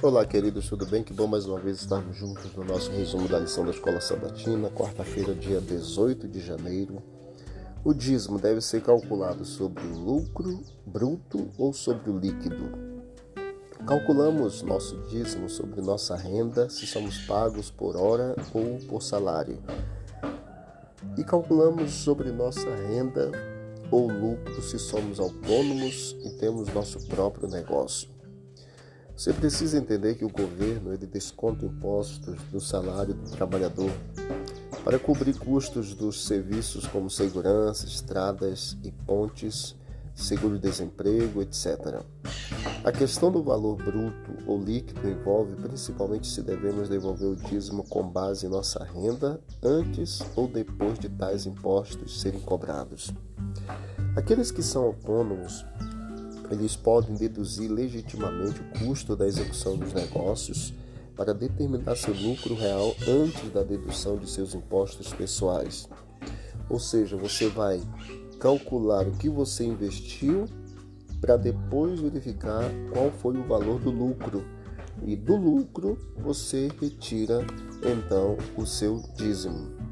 Olá, queridos, tudo bem? Que bom mais uma vez estarmos juntos no nosso resumo da lição da Escola Sabatina, quarta-feira, dia 18 de janeiro. O dízimo deve ser calculado sobre o lucro bruto ou sobre o líquido. Calculamos nosso dízimo sobre nossa renda, se somos pagos por hora ou por salário. E calculamos sobre nossa renda ou lucro se somos autônomos e temos nosso próprio negócio. Você precisa entender que o governo ele desconta impostos do salário do trabalhador para cobrir custos dos serviços como segurança, estradas e pontes, seguro-desemprego, etc. A questão do valor bruto ou líquido envolve principalmente se devemos devolver o dízimo com base em nossa renda antes ou depois de tais impostos serem cobrados. Aqueles que são autônomos eles podem deduzir legitimamente o custo da execução dos negócios para determinar seu lucro real antes da dedução de seus impostos pessoais. Ou seja, você vai calcular o que você investiu para depois verificar qual foi o valor do lucro. E do lucro você retira então o seu dízimo.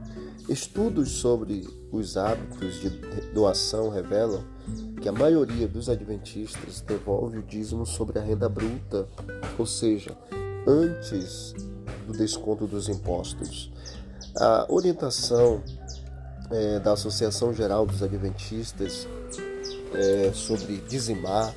Estudos sobre os hábitos de doação revelam que a maioria dos adventistas devolve o dízimo sobre a renda bruta, ou seja, antes do desconto dos impostos. A orientação é, da Associação Geral dos Adventistas é, sobre dizimar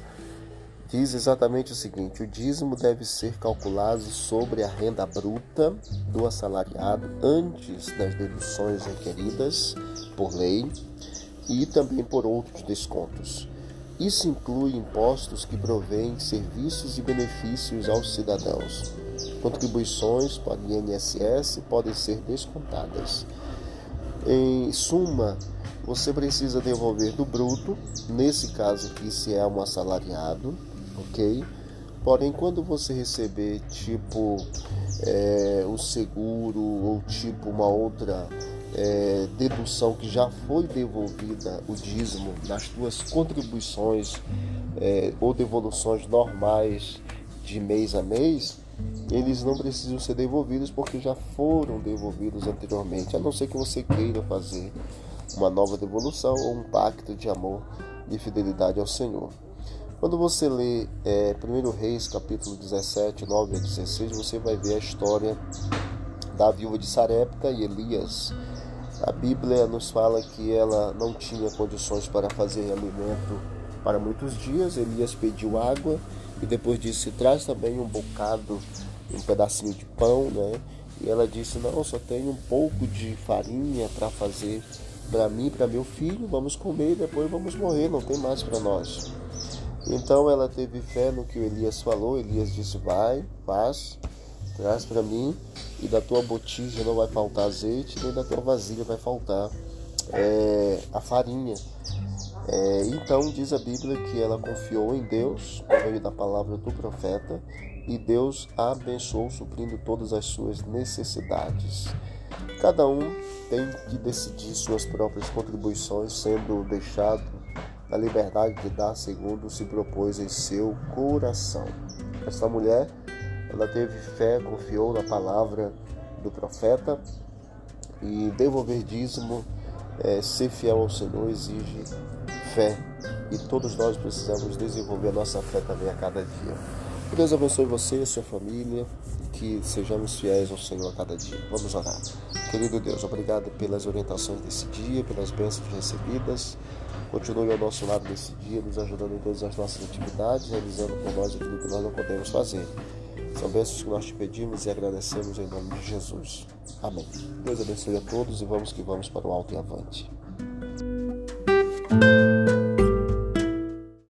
diz exatamente o seguinte: o dízimo deve ser calculado sobre a renda bruta do assalariado antes das deduções requeridas por lei e também por outros descontos. Isso inclui impostos que provêm serviços e benefícios aos cidadãos. Contribuições para o INSS podem ser descontadas. Em suma, você precisa devolver do bruto, nesse caso aqui se é um assalariado, ok? Porém, quando você receber tipo é, o seguro ou tipo uma outra é, dedução que já foi devolvida o dízimo nas tuas contribuições é, ou devoluções normais de mês a mês, eles não precisam ser devolvidos porque já foram devolvidos anteriormente, a não ser que você queira fazer uma nova devolução ou um pacto de amor e fidelidade ao Senhor. Quando você lê é, 1 Reis, capítulo 17, 9 a 16, você vai ver a história da viúva de Sarepta e Elias. A Bíblia nos fala que ela não tinha condições para fazer alimento para muitos dias. Elias pediu água e depois disse: traz também um bocado, um pedacinho de pão, né? E ela disse: não, só tenho um pouco de farinha para fazer para mim para meu filho. Vamos comer e depois vamos morrer, não tem mais para nós. Então ela teve fé no que Elias falou. Elias disse: Vai, faz, traz para mim, e da tua botija não vai faltar azeite, nem da tua vasilha vai faltar é, a farinha. É, então diz a Bíblia que ela confiou em Deus por meio da palavra do profeta e Deus a abençoou suprindo todas as suas necessidades. Cada um tem que decidir suas próprias contribuições, sendo deixado na liberdade de dar segundo se propôs em seu coração. Esta mulher, ela teve fé, confiou na palavra do profeta e devolver dízimo, é, ser fiel ao Senhor exige fé e todos nós precisamos desenvolver a nossa fé também a cada dia. Que Deus abençoe você e a sua família, que sejamos fiéis ao Senhor a cada dia. Vamos orar. Querido Deus, obrigado pelas orientações desse dia, pelas bênçãos recebidas. Continue ao nosso lado nesse dia, nos ajudando em todas as nossas atividades, realizando por nós aquilo que nós não podemos fazer. São bênçãos que nós te pedimos e agradecemos em nome de Jesus. Amém. Deus abençoe a todos e vamos que vamos para o alto e avante.